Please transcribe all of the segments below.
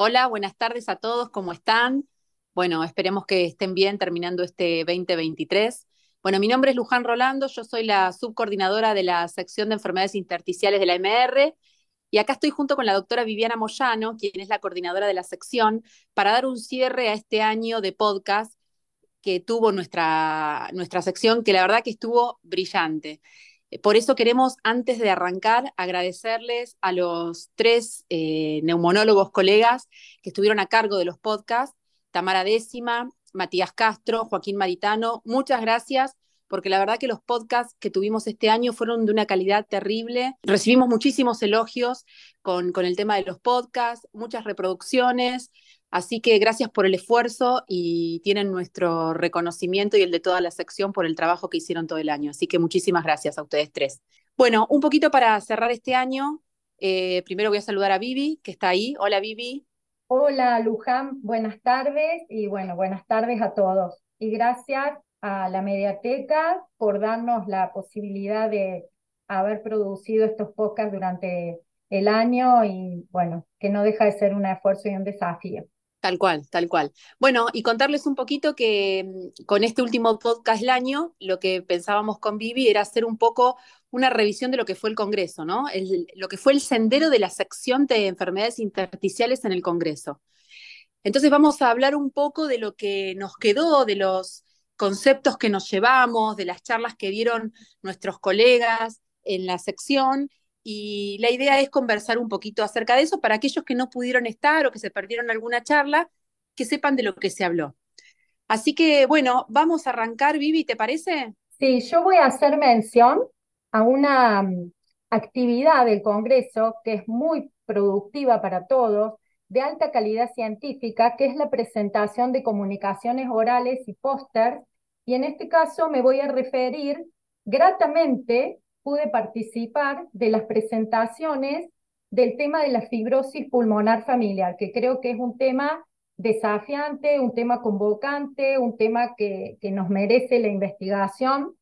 Hola, buenas tardes a todos, ¿cómo están? Bueno, esperemos que estén bien terminando este 2023. Bueno, mi nombre es Luján Rolando, yo soy la subcoordinadora de la sección de enfermedades intersticiales de la MR y acá estoy junto con la doctora Viviana Moyano, quien es la coordinadora de la sección, para dar un cierre a este año de podcast que tuvo nuestra, nuestra sección, que la verdad que estuvo brillante. Por eso queremos, antes de arrancar, agradecerles a los tres eh, neumonólogos colegas que estuvieron a cargo de los podcasts, Tamara Décima, Matías Castro, Joaquín Maritano. Muchas gracias porque la verdad que los podcasts que tuvimos este año fueron de una calidad terrible. Recibimos muchísimos elogios con el tema de los podcasts, muchas reproducciones. Así que gracias por el esfuerzo y tienen nuestro reconocimiento y el de toda la sección por el trabajo que hicieron todo el año. Así que muchísimas gracias a ustedes tres. Bueno, un poquito para cerrar este año. Eh, primero voy a saludar a Vivi, que está ahí. Hola, Vivi. Hola, Luján. Buenas tardes y bueno, buenas tardes a todos. Y gracias a la Mediateca por darnos la posibilidad de haber producido estos podcasts durante el año y bueno, que no deja de ser un esfuerzo y un desafío. Tal cual, tal cual. Bueno, y contarles un poquito que mm, con este último podcast del año, lo que pensábamos con Vivi era hacer un poco una revisión de lo que fue el Congreso, ¿no? lo que fue el sendero de la sección de enfermedades intersticiales en el Congreso. Entonces vamos a hablar un poco de lo que nos quedó, de los conceptos que nos llevamos, de las charlas que dieron nuestros colegas en la sección y la idea es conversar un poquito acerca de eso para aquellos que no pudieron estar o que se perdieron alguna charla, que sepan de lo que se habló. Así que bueno, vamos a arrancar, Vivi, ¿te parece? Sí, yo voy a hacer mención a una mm, actividad del Congreso que es muy productiva para todos, de alta calidad científica, que es la presentación de comunicaciones orales y pósters, y en este caso me voy a referir gratamente pude participar de las presentaciones del tema de la fibrosis pulmonar familiar, que creo que es un tema desafiante, un tema convocante, un tema que, que nos merece la investigación.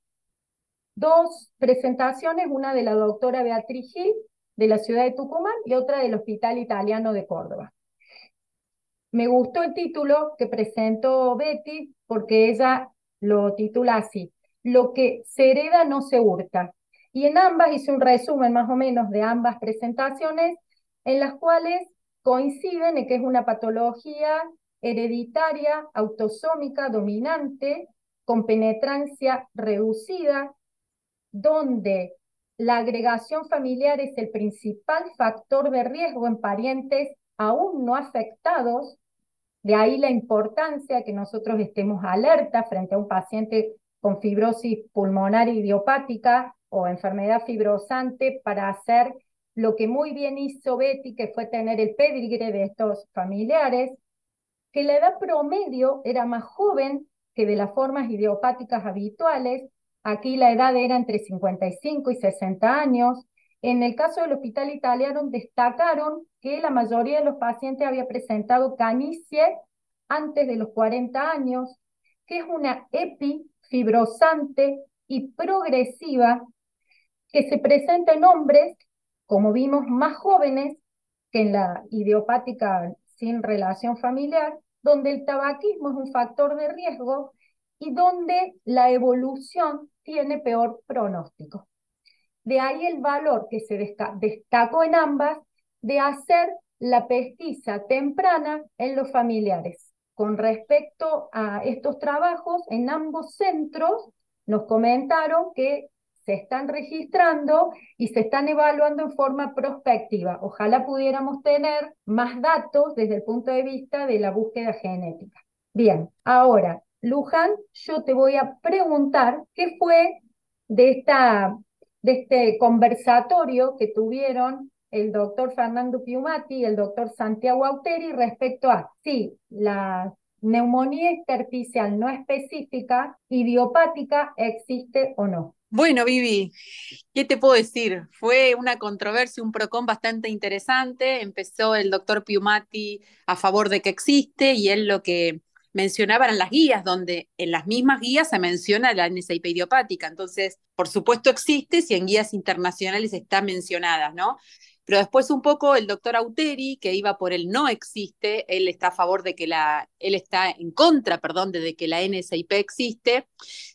Dos presentaciones, una de la doctora Beatriz Gil, de la ciudad de Tucumán, y otra del Hospital Italiano de Córdoba. Me gustó el título que presentó Betty porque ella lo titula así, Lo que se hereda no se hurta, y en ambas hice un resumen más o menos de ambas presentaciones, en las cuales coinciden en que es una patología hereditaria, autosómica, dominante, con penetrancia reducida, donde la agregación familiar es el principal factor de riesgo en parientes aún no afectados, de ahí la importancia que nosotros estemos alerta frente a un paciente con fibrosis pulmonar idiopática o enfermedad fibrosante para hacer lo que muy bien hizo Betty, que fue tener el pedigre de estos familiares, que la edad promedio era más joven que de las formas idiopáticas habituales. Aquí la edad era entre 55 y 60 años. En el caso del hospital italiano destacaron que la mayoría de los pacientes había presentado canicie antes de los 40 años, que es una epifibrosante y progresiva que se presenta en hombres, como vimos, más jóvenes que en la idiopática sin relación familiar, donde el tabaquismo es un factor de riesgo y donde la evolución tiene peor pronóstico. De ahí el valor que se destacó en ambas de hacer la pesquisa temprana en los familiares. Con respecto a estos trabajos, en ambos centros nos comentaron que se están registrando y se están evaluando en forma prospectiva. Ojalá pudiéramos tener más datos desde el punto de vista de la búsqueda genética. Bien, ahora, Luján, yo te voy a preguntar qué fue de, esta, de este conversatorio que tuvieron el doctor Fernando Piumati y el doctor Santiago Auteri respecto a si la neumonía intersticial no específica, idiopática, existe o no. Bueno, Vivi, ¿qué te puedo decir? Fue una controversia, un PROCON bastante interesante. Empezó el doctor Piumati a favor de que existe y él lo que mencionaba eran las guías, donde en las mismas guías se menciona la NSAID idiopática. Entonces, por supuesto existe si en guías internacionales está mencionada, ¿no? Pero después un poco el doctor Auteri, que iba por el no existe, él está a favor de que la, él está en contra, perdón, de que la NSIP existe,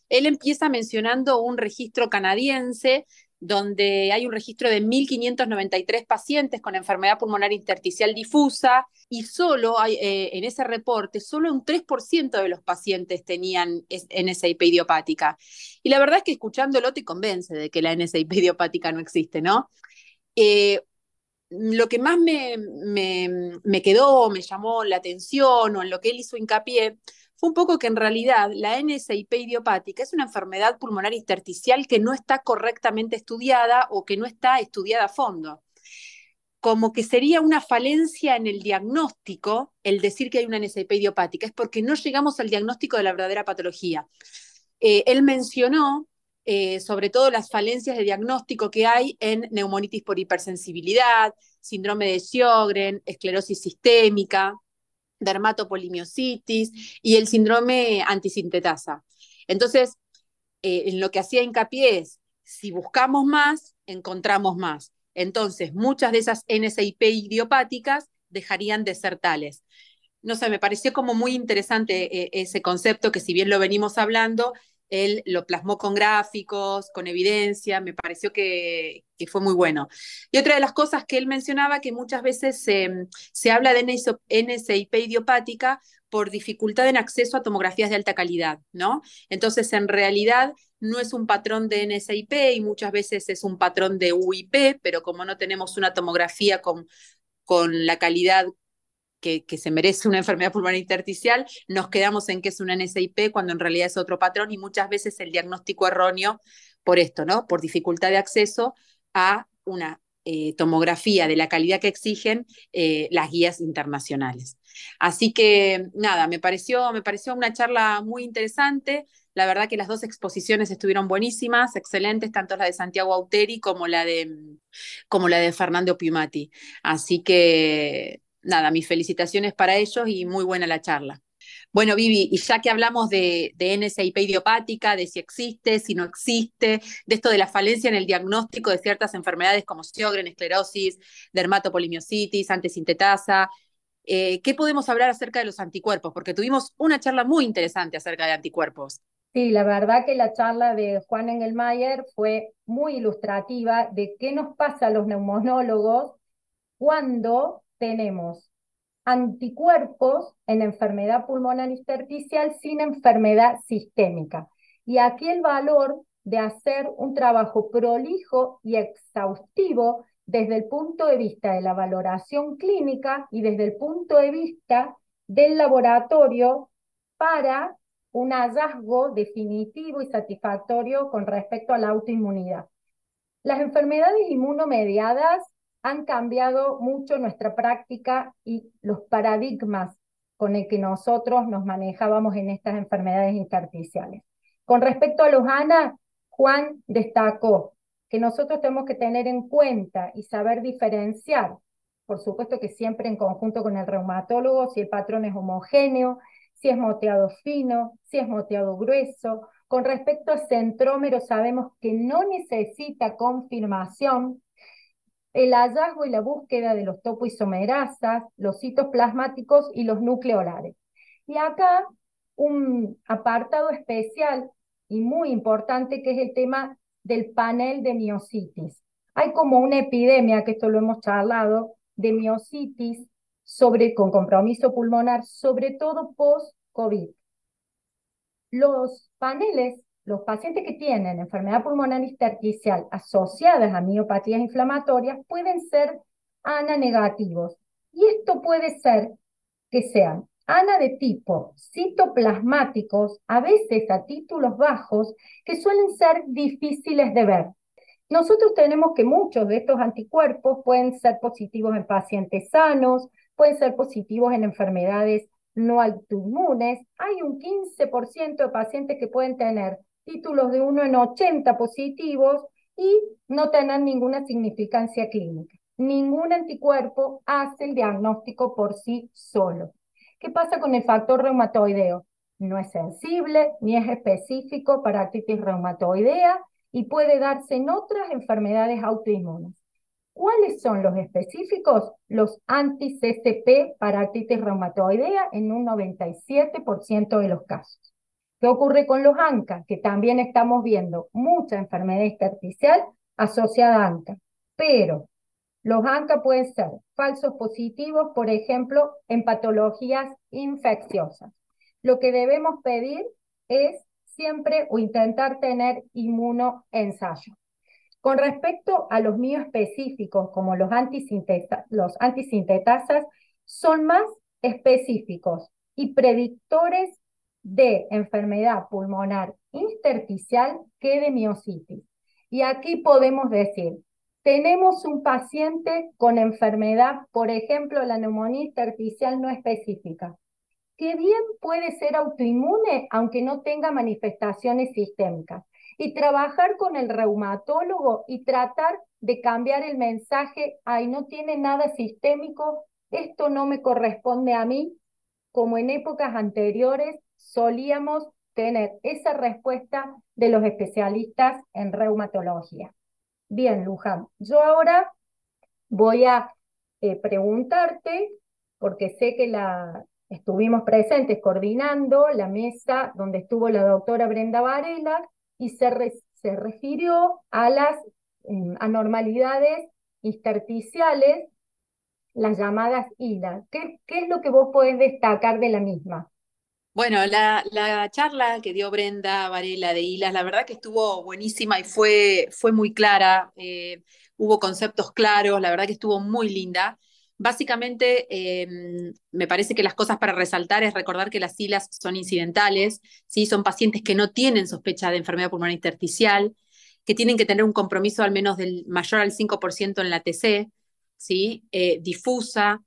él empieza mencionando un registro canadiense donde hay un registro de 1.593 pacientes con enfermedad pulmonar intersticial difusa y solo eh, en ese reporte, solo un 3% de los pacientes tenían NSIP idiopática. Y la verdad es que escuchándolo te convence de que la NSIP idiopática no existe, ¿no? Eh, lo que más me, me, me quedó, me llamó la atención o en lo que él hizo hincapié fue un poco que en realidad la NSIP idiopática es una enfermedad pulmonar intersticial que no está correctamente estudiada o que no está estudiada a fondo. Como que sería una falencia en el diagnóstico el decir que hay una NSIP idiopática, es porque no llegamos al diagnóstico de la verdadera patología. Eh, él mencionó eh, sobre todo las falencias de diagnóstico que hay en neumonitis por hipersensibilidad, síndrome de Sjögren, esclerosis sistémica, dermatopolimiositis y el síndrome antisintetasa. Entonces, eh, en lo que hacía hincapié es, si buscamos más, encontramos más. Entonces, muchas de esas NSIP idiopáticas dejarían de ser tales. No sé, me pareció como muy interesante eh, ese concepto que si bien lo venimos hablando, él lo plasmó con gráficos, con evidencia, me pareció que, fue muy bueno. Y otra de las cosas que él mencionaba, que muchas veces se habla de NSIP idiopática por dificultad en acceso a tomografías de alta calidad, ¿no? Entonces, en realidad no es un patrón de NSIP y muchas veces es un patrón de UIP, pero como no tenemos una tomografía con, con la calidad que, se merece una enfermedad pulmonar intersticial, nos quedamos en que es una NSIP cuando en realidad es otro patrón y muchas veces el diagnóstico erróneo por esto, ¿no? Por dificultad de acceso a una eh, tomografía de la calidad que exigen eh, las guías internacionales. Así que nada, me pareció, me pareció una charla muy interesante. La verdad que las dos exposiciones estuvieron buenísimas, excelentes, tanto la de Santiago Auteri como la de, como la de Fernando Piumati. Así que nada, mis felicitaciones para ellos y muy buena la charla. Bueno, Vivi, y ya que hablamos de, de NSIP idiopática, de si existe, si no existe, de esto de la falencia en el diagnóstico de ciertas enfermedades como Sjögren, esclerosis, dermatopolimiositis, antisintetasa, eh, ¿qué podemos hablar acerca de los anticuerpos? Porque tuvimos una charla muy interesante acerca de anticuerpos. Sí, la verdad que la charla de Juan Engelmayer fue muy ilustrativa de qué nos pasa a los neumonólogos cuando tenemos anticuerpos en enfermedad pulmonar intersticial sin enfermedad sistémica. Y aquí el valor de hacer un trabajo prolijo y exhaustivo desde el punto de vista de la valoración clínica y desde el punto de vista del laboratorio para un hallazgo definitivo y satisfactorio con respecto a la autoinmunidad. Las enfermedades inmunomediadas han cambiado mucho nuestra práctica y los paradigmas con el que nosotros nos manejábamos en estas enfermedades intersticiales. Con respecto a los ANA, Juan destacó que nosotros tenemos que tener en cuenta y saber diferenciar, por supuesto que siempre en conjunto con el reumatólogo, si el patrón es homogéneo, si es moteado fino, si es moteado grueso. Con respecto a centrómero, sabemos que no necesita confirmación el hallazgo y la búsqueda de los topoisomerasas, los citoplasmáticos y los nucleolares. Y acá un apartado especial y muy importante que es el tema del panel de miocitis. Hay como una epidemia, que esto lo hemos charlado, de miocitis sobre, con compromiso pulmonar, sobre todo post-COVID. Los paneles los pacientes que tienen enfermedad pulmonar intersticial asociadas a miopatías inflamatorias pueden ser ANA negativos. Y esto puede ser que sean ANA de tipo citoplasmáticos, a veces a títulos bajos, que suelen ser difíciles de ver. Nosotros tenemos que muchos de estos anticuerpos pueden ser positivos en pacientes sanos, pueden ser positivos en enfermedades no autoinmunes. Hay un 15% de pacientes que pueden tener títulos de 1 en 80 positivos y no tener ninguna significancia clínica. Ningún anticuerpo hace el diagnóstico por sí solo. ¿Qué pasa con el factor reumatoideo? No es sensible ni es específico para artritis reumatoidea y puede darse en otras enfermedades autoinmunes. ¿Cuáles son los específicos? Los anti-CCP para artritis reumatoidea en un 97% de los casos. ¿Qué ocurre con los ANCA? Que también estamos viendo mucha enfermedad intersticial asociada a ANCA, pero los ANCA pueden ser falsos positivos, por ejemplo, en patologías infecciosas. Lo que debemos pedir es siempre o intentar tener inmunoensayo. Con respecto a los específicos, como los, los antisintetasas, son más específicos y predictores de enfermedad pulmonar intersticial que de miocitis. Y aquí podemos decir, tenemos un paciente con enfermedad, por ejemplo, la neumonía intersticial no específica, que bien puede ser autoinmune aunque no tenga manifestaciones sistémicas. Y trabajar con el reumatólogo y tratar de cambiar el mensaje, ay, no tiene nada sistémico, esto no me corresponde a mí, como en épocas anteriores solíamos tener esa respuesta de los especialistas en reumatología. Bien, Luján, yo ahora voy a eh, preguntarte, porque sé que la, estuvimos presentes coordinando la mesa donde estuvo la doctora Brenda Varela y se, se refirió a las em, anormalidades intersticiales, las llamadas ILA. ¿Qué, ¿Qué es lo que vos podés destacar de la misma? Bueno, la, charla que dio Brenda Varela de Hilas, la verdad que estuvo buenísima y fue, fue muy clara, eh, hubo conceptos claros, la verdad que estuvo muy linda. Básicamente, em, me parece que las cosas para resaltar es recordar que las hilas son incidentales, ¿sí? son pacientes que no tienen sospecha de enfermedad pulmonar intersticial, que tienen que tener un compromiso al menos del mayor al 5% en la TC, ¿sí? Eh, difusa,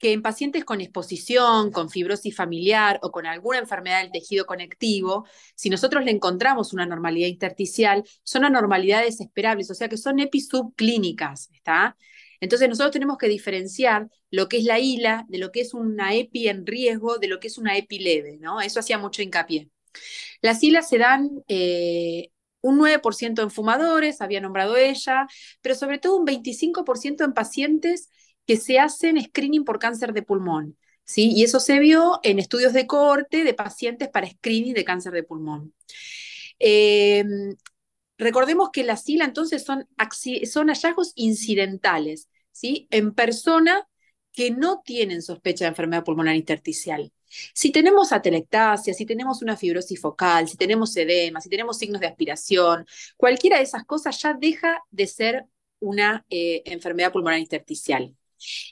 que en pacientes con exposición, con fibrosis familiar o con alguna enfermedad del tejido conectivo, si nosotros le encontramos una normalidad intersticial, son anormalidades esperables, o sea que son episubclínicas, ¿está? Entonces nosotros tenemos que diferenciar lo que es la ILA de lo que es una EPI en riesgo, de lo que es una EPI leve, ¿no? Eso hacía mucho hincapié. Las ILAs se dan eh, un 9% en fumadores, había nombrado ella, pero sobre todo un 25% en pacientes que se hacen screening por cáncer de pulmón. ¿sí? Y eso se vio en estudios de corte de pacientes para screening de cáncer de pulmón. Eh, recordemos que la SILA entonces son, son hallazgos incidentales, ¿sí? En personas que no tienen sospecha de enfermedad pulmonar intersticial. Si tenemos atelectasia, si tenemos una fibrosis focal, si tenemos edema, si tenemos signos de aspiración, cualquiera de esas cosas ya deja de ser una eh, enfermedad pulmonar intersticial.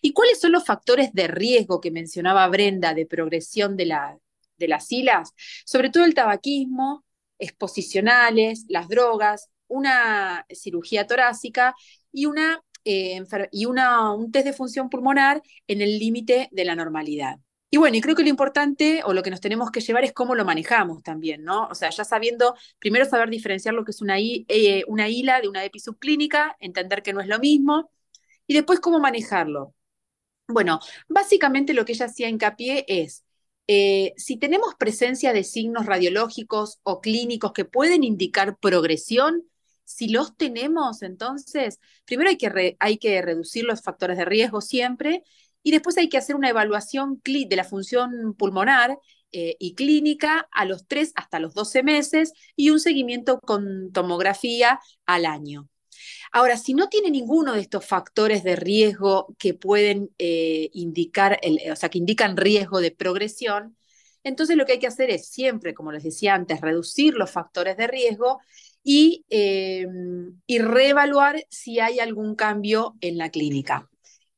¿Y cuáles son los factores de riesgo que mencionaba Brenda de progresión de, las silas? Sobre todo el tabaquismo, exposicionales, las drogas, una cirugía torácica y, una, eh, y un test de función pulmonar en el límite de la normalidad. Y bueno, y creo que lo importante o lo que nos tenemos que llevar es cómo lo manejamos también, ¿no? O sea, ya sabiendo, primero saber diferenciar lo que es una, eh, una ILA de una EPI subclínica, entender que no es lo mismo, y después, ¿cómo manejarlo? Bueno, básicamente lo que ella hacía hincapié es, eh, si tenemos presencia de signos radiológicos o clínicos que pueden indicar progresión, si los tenemos, entonces, primero hay que, hay que reducir los factores de riesgo siempre y después hay que hacer una evaluación de la función pulmonar eh, y clínica a los 3 hasta los 12 meses y un seguimiento con tomografía al año. Ahora, si no tiene ninguno de estos factores de riesgo que pueden eh, indicar, o sea, que indican riesgo de progresión, entonces lo que hay que hacer es siempre, como les decía antes, reducir los factores de riesgo y, eh, y reevaluar si hay algún cambio en la clínica.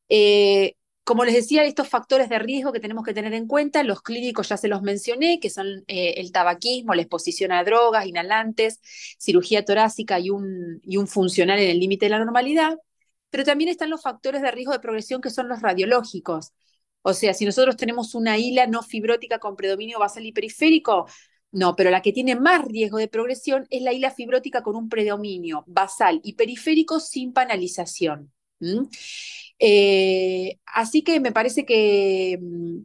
Eh, como les decía, estos factores de riesgo que tenemos que tener en cuenta, los clínicos ya se los mencioné, que son eh, el tabaquismo, la exposición a drogas, inhalantes, cirugía torácica y un, y un funcional en el límite de la normalidad, pero también están los factores de riesgo de progresión que son los radiológicos. O sea, si nosotros tenemos una hila no fibrótica con predominio basal y periférico, no, pero la que tiene más riesgo de progresión es la hila fibrótica con un predominio basal y periférico sin panalización. Eh, así que me parece que, mm,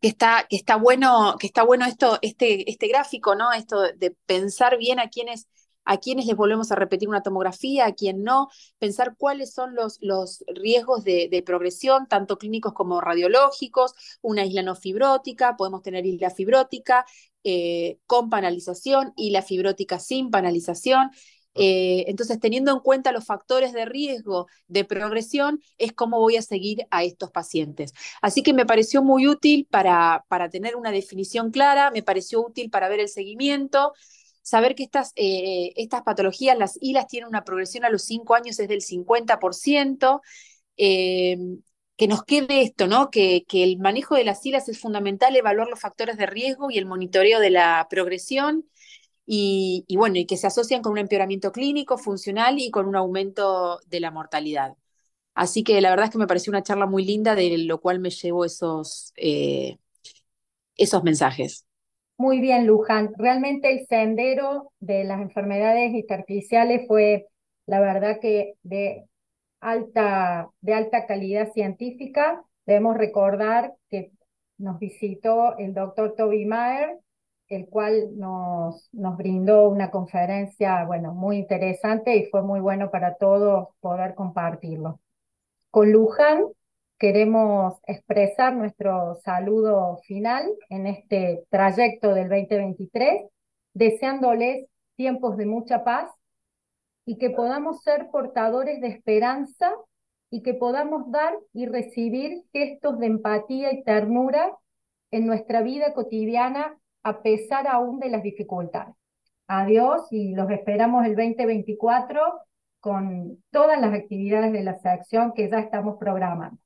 que, está, que, está, bueno, que está bueno esto, este, este gráfico, ¿no? Esto de pensar bien a quiénes a quiénes les volvemos a repetir una tomografía, a quién no, pensar cuáles son los, los riesgos de, progresión, tanto clínicos como radiológicos, una isla no fibrótica, podemos tener isla fibrótica eh, con panalización, isla fibrótica sin panalización. Eh, entonces, teniendo en cuenta los factores de riesgo de progresión, es cómo voy a seguir a estos pacientes. Así que me pareció muy útil para, para tener una definición clara, me pareció útil para ver el seguimiento, saber que estas, eh, estas patologías, las ILAS, tienen una progresión a los 5 años es del 50%. Eh, que nos quede esto, ¿no? Que, que, el manejo de las ILAS es fundamental, evaluar los factores de riesgo y el monitoreo de la progresión y, bueno, y que se asocian con un empeoramiento clínico, funcional y con un aumento de la mortalidad. Así que la verdad es que me pareció una charla muy linda, de lo cual me llevo esos, eh, esos mensajes. Muy bien, Luján. Realmente el sendero de las enfermedades intersticiales fue, la verdad que de alta, de alta calidad científica. Debemos recordar que nos visitó el doctor Toby Mayer, el cual nos, nos brindó una conferencia, bueno, muy interesante y fue muy bueno para todos poder compartirlo. Con Luján queremos expresar nuestro saludo final en este trayecto del 2023, deseándoles tiempos de mucha paz y que podamos ser portadores de esperanza y que podamos dar y recibir gestos de empatía y ternura en nuestra vida cotidiana a pesar aún de las dificultades. Adiós y los esperamos el 2024 con todas las actividades de la sección que ya estamos programando.